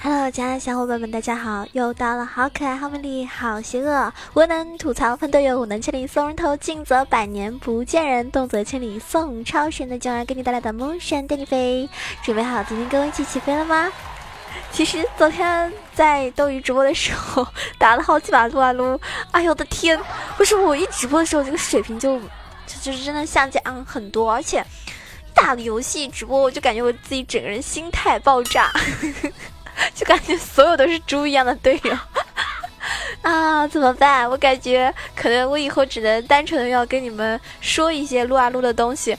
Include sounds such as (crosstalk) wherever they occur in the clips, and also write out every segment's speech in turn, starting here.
Hello，亲爱的小伙伴们，大家好！又到了好可爱、好美丽、好邪恶，我能吐槽喷队友，武能千里送人头，尽则百年不见人，动则千里送超神的囧儿给你带来的梦神带你飞，准备好今天跟我一起起飞了吗？其实昨天在斗鱼直播的时候 (laughs) 打了好几把撸啊撸，哎呦我的天！为什么我一直播的时候这个水平就就是真的下降很多，而且打的游戏直播我就感觉我自己整个人心态爆炸。(laughs) 就感觉所有都是猪一样的队友 (laughs) 啊，怎么办？我感觉可能我以后只能单纯的要跟你们说一些撸啊撸的东西，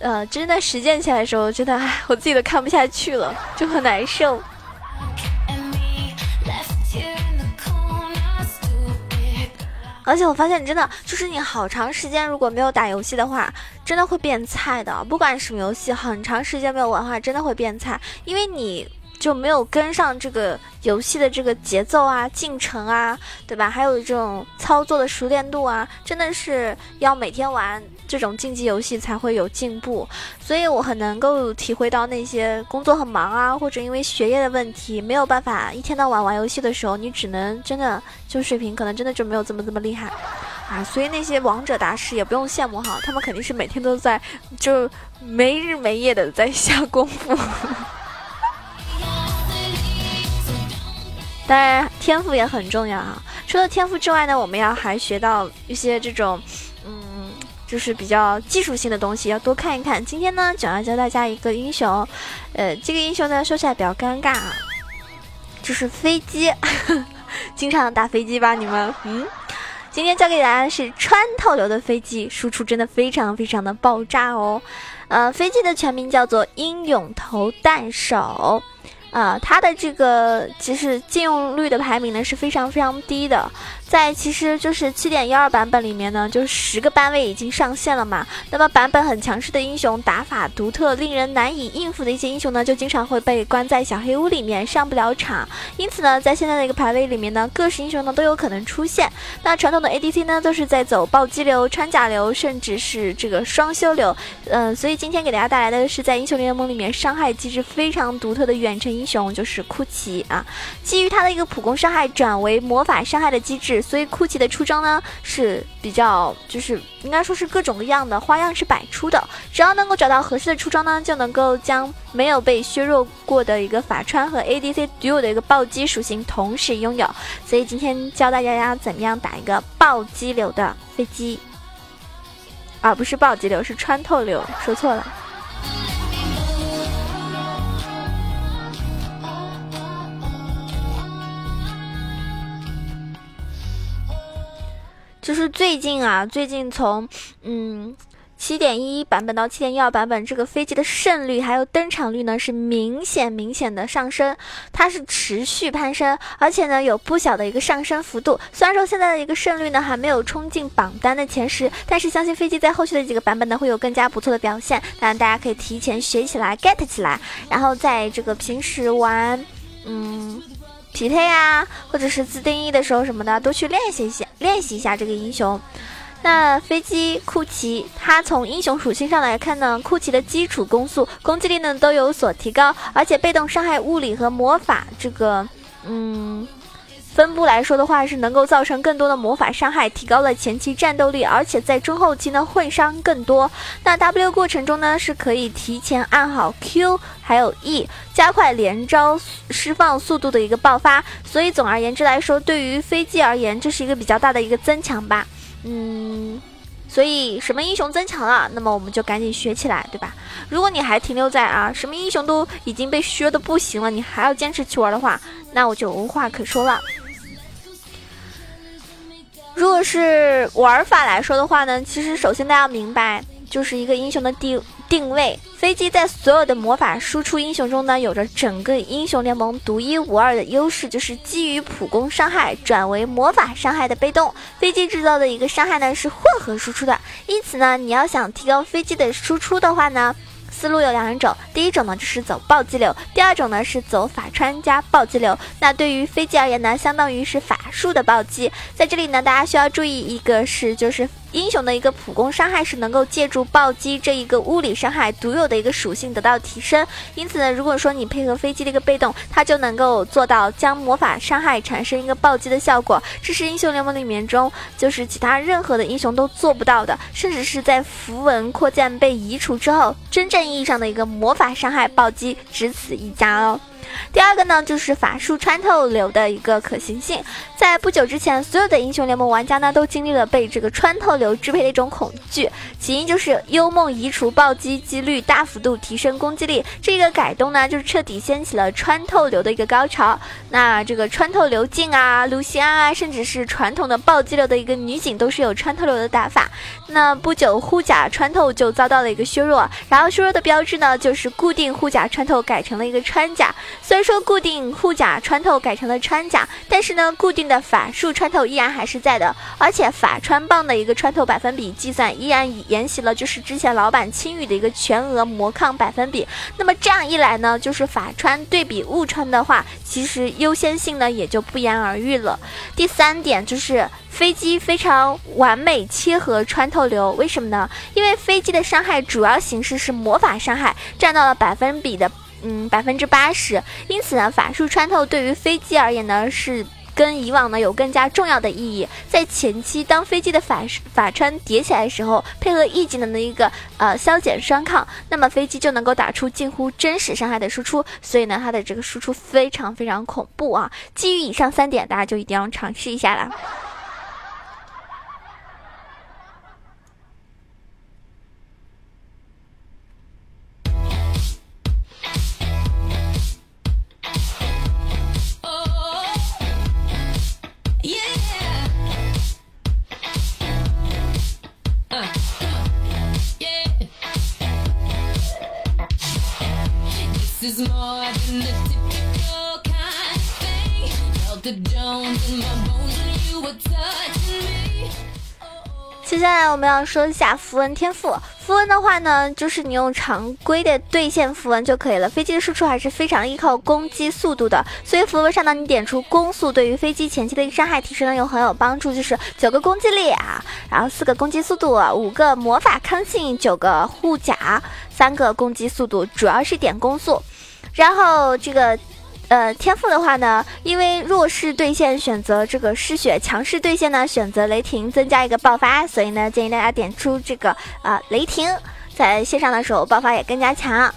呃，真的实践起来的时候，真的唉，我自己都看不下去了，就很难受。而且我发现，真的就是你好长时间如果没有打游戏的话，真的会变菜的。不管什么游戏，很长时间没有玩的话，真的会变菜，因为你。就没有跟上这个游戏的这个节奏啊、进程啊，对吧？还有这种操作的熟练度啊，真的是要每天玩这种竞技游戏才会有进步。所以我很能够体会到那些工作很忙啊，或者因为学业的问题没有办法一天到晚玩游戏的时候，你只能真的就水平可能真的就没有这么这么厉害啊。所以那些王者大师也不用羡慕哈，他们肯定是每天都在就没日没夜的在下功夫。(laughs) 当然，天赋也很重要啊。除了天赋之外呢，我们要还学到一些这种，就是比较技术性的东西，要多看一看。今天呢，想要教大家一个英雄，呃，这个英雄呢说起来比较尴尬啊，就是飞机，(laughs) 经常打飞机吧？你们，嗯，今天教给大家的是穿透流的飞机，输出真的非常非常的爆炸哦。呃，飞机的全名叫做英勇投弹手。啊，它的这个其实禁用率的排名呢是非常非常低的。在其实就是七点幺二版本里面呢，就是十个班位已经上线了嘛。那么版本很强势的英雄，打法独特、令人难以应付的一些英雄呢，就经常会被关在小黑屋里面上不了场。因此呢，在现在的一个排位里面呢，各式英雄呢都有可能出现。那传统的 ADC 呢，都是在走暴击流、穿甲流，甚至是这个双修流。嗯，所以今天给大家带来的是在英雄联盟里面伤害机制非常独特的远程英雄，就是库奇啊。基于他的一个普攻伤害转为魔法伤害的机制。所以酷奇的出装呢是比较，就是应该说是各种各样的花样是百出的。只要能够找到合适的出装呢，就能够将没有被削弱过的一个法穿和 ADC 独有的一个暴击属性同时拥有。所以今天教大家要怎么样打一个暴击流的飞机，而不是暴击流，是穿透流，说错了。就是最近啊，最近从嗯七点一版本到七点一二版本，这个飞机的胜率还有登场率呢是明显明显的上升，它是持续攀升，而且呢有不小的一个上升幅度。虽然说现在的一个胜率呢还没有冲进榜单的前十，但是相信飞机在后续的几个版本呢会有更加不错的表现。当然大家可以提前学起来，get 起来，然后在这个平时玩，嗯。匹配啊，或者是自定义的时候什么的，都去练习一些，练习一下这个英雄。那飞机库奇，它从英雄属性上来看呢，库奇的基础攻速、攻击力呢都有所提高，而且被动伤害物理和魔法这个，嗯。分布来说的话，是能够造成更多的魔法伤害，提高了前期战斗力，而且在中后期呢混伤更多。那 W 过程中呢是可以提前按好 Q 还有 E，加快连招释放速度的一个爆发。所以总而言之来说，对于飞机而言，这是一个比较大的一个增强吧。嗯，所以什么英雄增强了，那么我们就赶紧学起来，对吧？如果你还停留在啊什么英雄都已经被削的不行了，你还要坚持去玩的话，那我就无话可说了。如果是玩法来说的话呢，其实首先大家要明白，就是一个英雄的定定位。飞机在所有的魔法输出英雄中呢，有着整个英雄联盟独一无二的优势，就是基于普攻伤害转为魔法伤害的被动。飞机制造的一个伤害呢是混合输出的，因此呢，你要想提高飞机的输出的话呢。思路有两种，第一种呢就是走暴击流，第二种呢是走法穿加暴击流。那对于飞机而言呢，相当于是法术的暴击。在这里呢，大家需要注意一个是，就是英雄的一个普攻伤害是能够借助暴击这一个物理伤害独有的一个属性得到提升，因此呢，如果说你配合飞机的一个被动，它就能够做到将魔法伤害产生一个暴击的效果，这是英雄联盟里面中就是其他任何的英雄都做不到的，甚至是在符文扩建被移除之后，真正意义上的一个魔法伤害暴击只此一家哦。第二个呢，就是法术穿透流的一个可行性。在不久之前，所有的英雄联盟玩家呢，都经历了被这个穿透流支配的一种恐惧。起因就是幽梦移除暴击几率大幅度提升攻击力，这个改动呢，就是彻底掀起了穿透流的一个高潮。那这个穿透流镜啊、卢锡安啊，甚至是传统的暴击流的一个女警，都是有穿透流的打法。那不久，护甲穿透就遭到了一个削弱，然后削弱的标志呢，就是固定护甲穿透改成了一个穿甲。虽然说固定护甲穿透改成了穿甲，但是呢，固定的法术穿透依然还是在的，而且法穿棒的一个穿透百分比计算依然沿袭了就是之前老版青羽的一个全额魔抗百分比。那么这样一来呢，就是法穿对比物穿的话，其实优先性呢也就不言而喻了。第三点就是飞机非常完美切合穿透流，为什么呢？因为飞机的伤害主要形式是魔法伤害，占到了百分比的。嗯，百分之八十。因此呢，法术穿透对于飞机而言呢，是跟以往呢有更加重要的意义。在前期，当飞机的法法穿叠起来的时候，配合 E 技能的一个呃消减双抗，那么飞机就能够打出近乎真实伤害的输出。所以呢，它的这个输出非常非常恐怖啊！基于以上三点，大家就一定要尝试一下了。接下来我们要说一下符文天赋。符文的话呢，就是你用常规的兑现符文就可以了。飞机的输出还是非常依靠攻击速度的，所以符文上呢，你点出攻速，对于飞机前期的伤害提升呢，有很有帮助。就是九个攻击力啊，然后四个攻击速度，五个魔法抗性，九个护甲，三个攻击速度，主要是点攻速。然后这个。呃，天赋的话呢，因为弱势对线选择这个失血，强势对线呢选择雷霆，增加一个爆发，所以呢建议大家点出这个啊雷霆，在线上的时候爆发也更加强。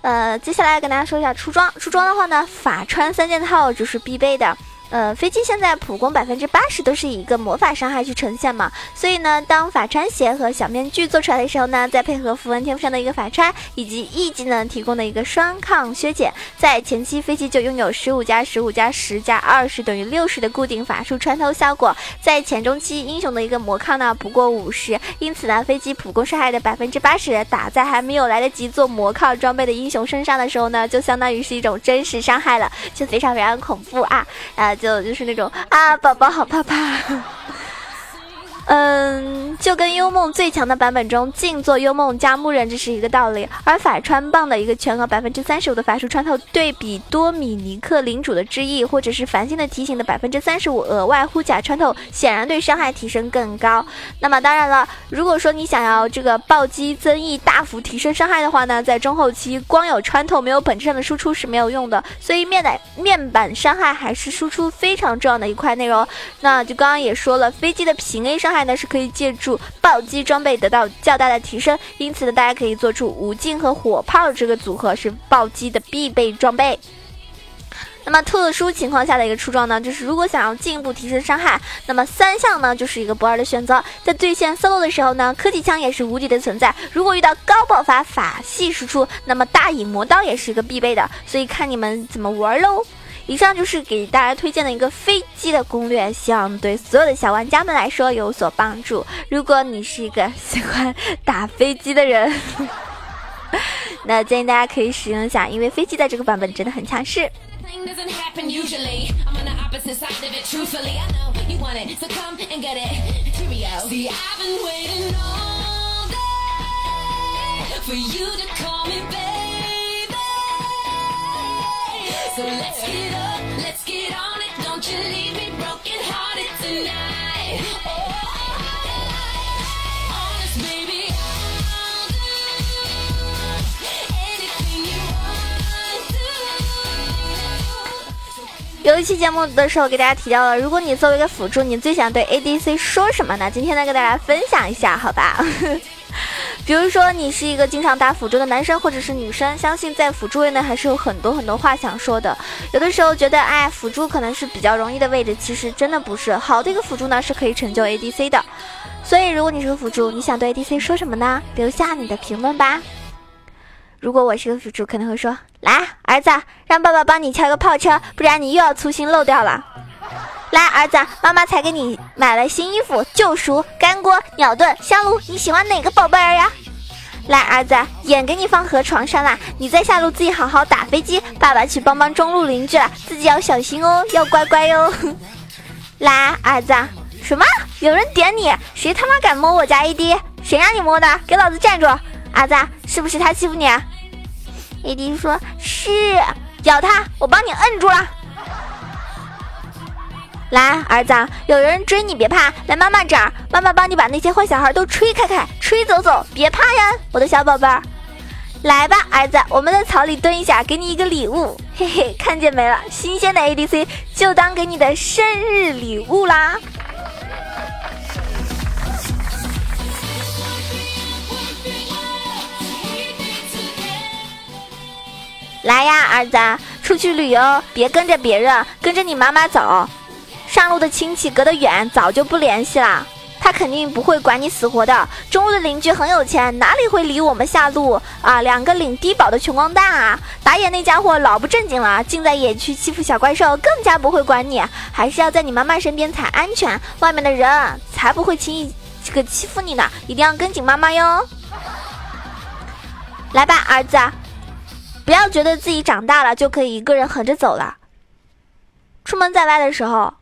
呃，接下来跟大家说一下出装，出装的话呢，法穿三件套就是必备的。呃，飞机现在普攻百分之八十都是以一个魔法伤害去呈现嘛，所以呢，当法穿鞋和小面具做出来的时候呢，再配合符文天赋上的一个法穿以及 E 技能提供的一个双抗削减，在前期飞机就拥有十五加十五加十加二十等于六十的固定法术穿透效果，在前中期英雄的一个魔抗呢不过五十，因此呢，飞机普攻伤害的百分之八十打在还没有来得及做魔抗装备的英雄身上的时候呢，就相当于是一种真实伤害了，就非常非常恐怖啊，呃。就就是那种啊，宝宝好怕怕。嗯，就跟幽梦最强的版本中静坐幽梦加木人这是一个道理。而法穿棒的一个全额百分之三十五的法术穿透，对比多米尼克领主的之翼或者是繁星的提醒的百分之三十五额外护甲穿透，显然对伤害提升更高。那么当然了，如果说你想要这个暴击增益大幅提升伤害的话呢，在中后期光有穿透没有本质上的输出是没有用的。所以面板面板伤害还是输出非常重要的一块内容。那就刚刚也说了，飞机的平 A 伤伤害。呢是可以借助暴击装备得到较大的提升，因此呢，大家可以做出无尽和火炮这个组合是暴击的必备装备。那么特殊情况下的一个出装呢，就是如果想要进一步提升伤害，那么三项呢就是一个不二的选择。在对线 solo 的时候呢，科技枪也是无敌的存在。如果遇到高爆发法系输出，那么大影魔刀也是一个必备的。所以看你们怎么玩喽。以上就是给大家推荐的一个飞机的攻略，希望对所有的小玩家们来说有所帮助。如果你是一个喜欢打飞机的人，(laughs) 那建议大家可以使用一下，因为飞机在这个版本真的很强势。有一期节目的时候，给大家提到了，如果你作为一个辅助，你最想对 ADC 说什么？那今天呢，给大家分享一下，好吧？比如说你是一个经常打辅助的男生或者是女生，相信在辅助位呢还是有很多很多话想说的。有的时候觉得，哎，辅助可能是比较容易的位置，其实真的不是。好的一个辅助呢是可以成就 ADC 的。所以如果你是个辅助，你想对 ADC 说什么呢？留下你的评论吧。如果我是个辅助，可能会说：“来，儿子，让爸爸帮你敲个炮车，不然你又要粗心漏掉了。”来，儿子，妈妈才给你买了新衣服，救赎、干锅、鸟盾、香炉，你喜欢哪个宝贝儿呀？来，儿子，眼给你放河床上啦，你在下路自己好好打飞机，爸爸去帮帮中路邻居了，自己要小心哦，要乖乖哟。(laughs) 来，儿子，什么？有人点你？谁他妈敢摸我家 AD？谁让你摸的？给老子站住！儿子，是不是他欺负你？AD 说：“是，咬他，我帮你摁住了。”来，儿子，有人追你别怕，来妈妈这儿，妈妈帮你把那些坏小孩都吹开开，吹走走，别怕呀，我的小宝贝儿。来吧，儿子，我们在草里蹲一下，给你一个礼物，嘿嘿，看见没了？新鲜的 ADC 就当给你的生日礼物啦。来呀，儿子，出去旅游别跟着别人，跟着你妈妈走。上路的亲戚隔得远，早就不联系了。他肯定不会管你死活的。中路的邻居很有钱，哪里会理我们下路啊？两个领低保的穷光蛋啊！打野那家伙老不正经了，竟在野区欺负小怪兽，更加不会管你。还是要在你妈妈身边才安全，外面的人才不会轻易这个欺负你呢。一定要跟紧妈妈哟。来吧，儿子。不要觉得自己长大了就可以一个人横着走了。出门在外的时候，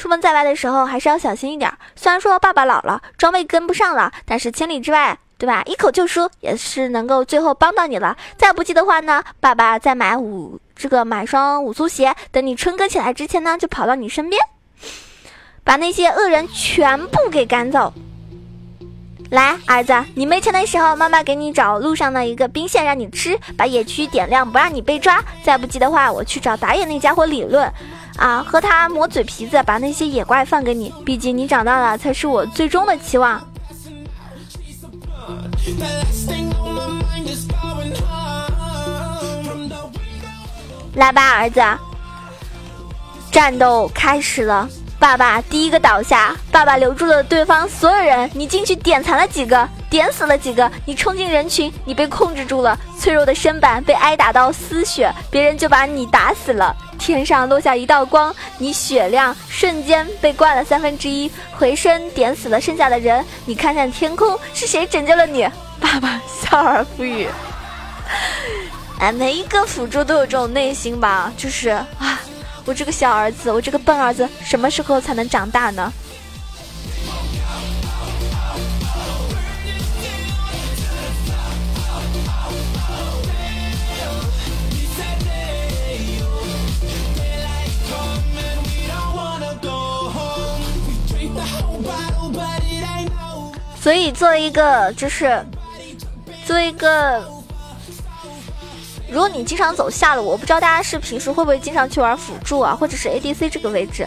出门在外的时候还是要小心一点。虽然说爸爸老了，装备跟不上了，但是千里之外，对吧？一口救输也是能够最后帮到你了。再不济的话呢，爸爸再买五这个买双五足鞋，等你春哥起来之前呢，就跑到你身边，把那些恶人全部给赶走。来，儿子，你没钱的时候，妈妈给你找路上的一个兵线让你吃，把野区点亮，不让你被抓。再不济的话，我去找打野那家伙理论，啊，和他磨嘴皮子，把那些野怪放给你。毕竟你长大了，才是我最终的期望。来吧，儿子，战斗开始了。爸爸第一个倒下，爸爸留住了对方所有人。你进去点残了几个，点死了几个。你冲进人群，你被控制住了，脆弱的身板被挨打到丝血，别人就把你打死了。天上落下一道光，你血量瞬间被灌了三分之一，回身点死了剩下的人。你看看天空，是谁拯救了你？(laughs) 爸爸笑而不语。哎，每一个辅助都有这种内心吧，就是啊。我这个小儿子，我这个笨儿子，什么时候才能长大呢？所以，作为一个，就是作为一个。如果你经常走下路，我不知道大家是平时会不会经常去玩辅助啊，或者是 ADC 这个位置，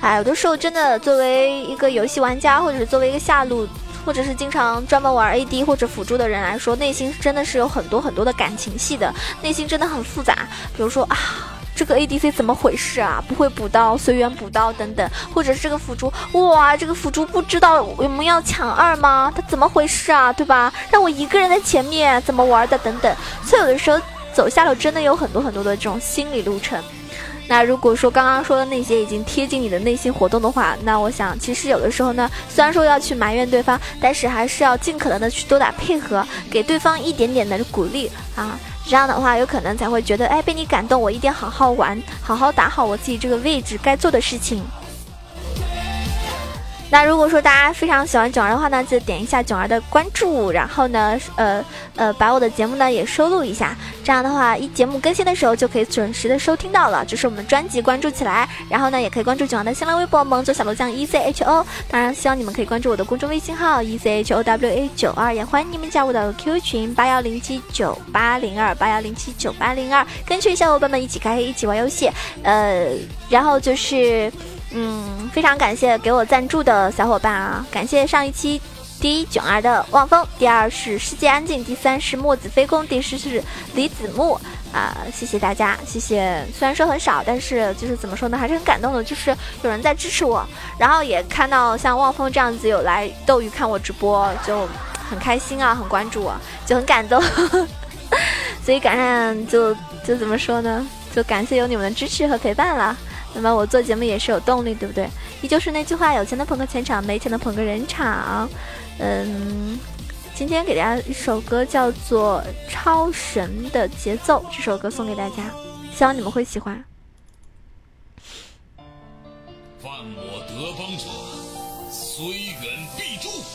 哎，有的时候真的作为一个游戏玩家，或者是作为一个下路，或者是经常专门玩 AD 或者辅助的人来说，内心真的是有很多很多的感情戏的，内心真的很复杂。比如说啊，这个 ADC 怎么回事啊？不会补刀，随缘补刀等等，或者是这个辅助，哇，这个辅助不知道我们要抢二吗？他怎么回事啊？对吧？让我一个人在前面怎么玩的？等等，所以有的时候。走下路真的有很多很多的这种心理路程。那如果说刚刚说的那些已经贴近你的内心活动的话，那我想其实有的时候呢，虽然说要去埋怨对方，但是还是要尽可能的去多打配合，给对方一点点的鼓励啊。这样的话，有可能才会觉得，哎，被你感动，我一定好好玩，好好打好我自己这个位置该做的事情。那如果说大家非常喜欢囧儿的话呢，就点一下囧儿的关注，然后呢，呃呃，把我的节目呢也收录一下，这样的话，一节目更新的时候就可以准时的收听到了。就是我们专辑关注起来，然后呢，也可以关注囧儿的新浪微博“萌左小楼酱 E C H O”。当然，希望你们可以关注我的公众微信号 “E C H O W A 九二”，也欢迎你们加入到 Q 群八幺零七九八零二八幺零七九八零二，跟群小伙伴们一起开黑，一起玩游戏。呃，然后就是。嗯，非常感谢给我赞助的小伙伴啊！感谢上一期第一囧儿的望风，第二是世界安静，第三是墨子飞空，第四是李子木啊！谢谢大家，谢谢。虽然说很少，但是就是怎么说呢，还是很感动的，就是有人在支持我，然后也看到像望风这样子有来斗鱼看我直播，就很开心啊，很关注我，就很感动。(laughs) 所以感上就就怎么说呢？就感谢有你们的支持和陪伴了。那么我做节目也是有动力，对不对？依旧是那句话，有钱的捧个钱场，没钱的捧个人场。嗯，今天给大家一首歌，叫做《超神的节奏》，这首歌送给大家，希望你们会喜欢。犯我德邦者，虽远必诛。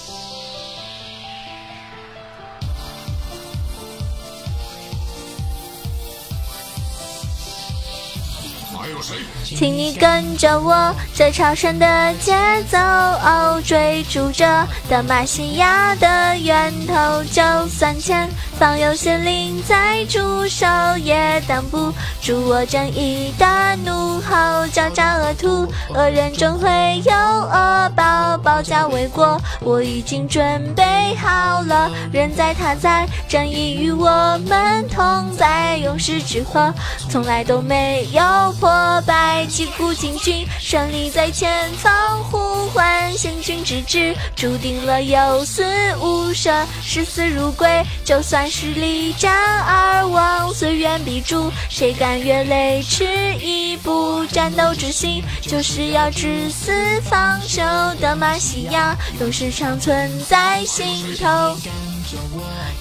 请你跟着我这超神的节奏哦，追逐着德玛西亚的源头，就算前方有仙灵在驻守，也挡不住我正义的怒吼。狡诈恶徒，恶人终会有恶报，保家卫国，我已经准备好了。人在他在，正义与我们同在，勇士之河从来都没有破。败，击鼓进军，胜利在前方呼唤，行军之志注定了有死无生，视死如归。就算是力战而亡，虽远必诛，谁甘愿雷池一步？战斗之心就是要至死方休。的马西亚，永世长存在心头。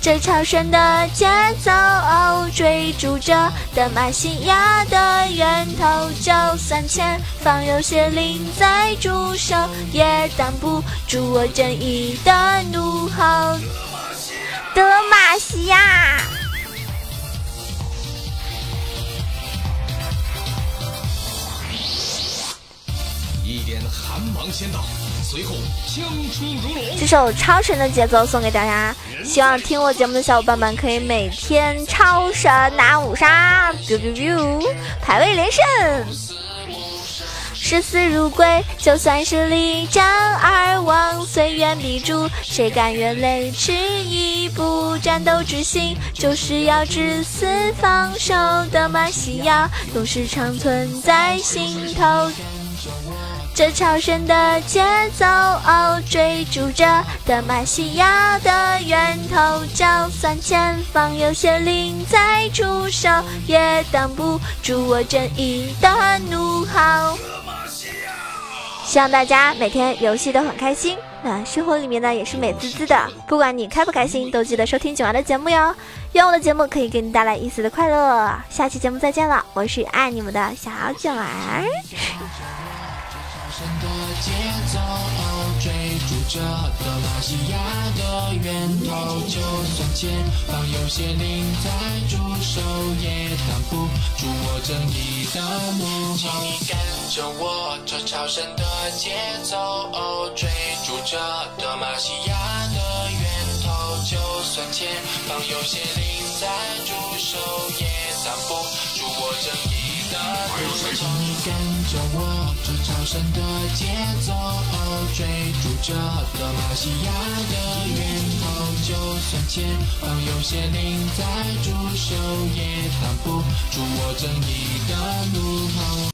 这超神的节奏，追逐着德玛西亚的源头。就算前方有些灵在驻守，也挡不住我正义的怒吼。德玛西亚，一点寒芒先到。随后枪出如龙，这首超神的节奏送给大家。希望听我节目的小伙伴们可以每天超神拿五杀，biu biu biu，排位连胜，视死如归。就算是力战而亡，虽远必诛，谁敢越雷池一步？战斗之心就是要至死方守的马西亚，永世长存在心头。这超神的节奏，哦追逐着德玛西亚的源头。就算前方有些灵在出手，也挡不住我正义的怒吼。希望大家每天游戏都很开心，那生活里面呢也是美滋滋的。不管你开不开心，都记得收听九儿的节目哟。愿我的节目可以给你带来一丝的快乐。下期节目再见了，我是爱你们的小九儿。着德玛西亚的源头，就算前方有些灵在驻守，也挡不住我正义的怒吼。请你跟着我这超神的节奏，追逐着德玛西亚的源头，就算前方有些灵在驻守，也挡不住我正义。你跟着我这超神的节奏。追逐着德玛西亚的源头，就算前方有些灵在驻守，也挡不住我正义的怒吼。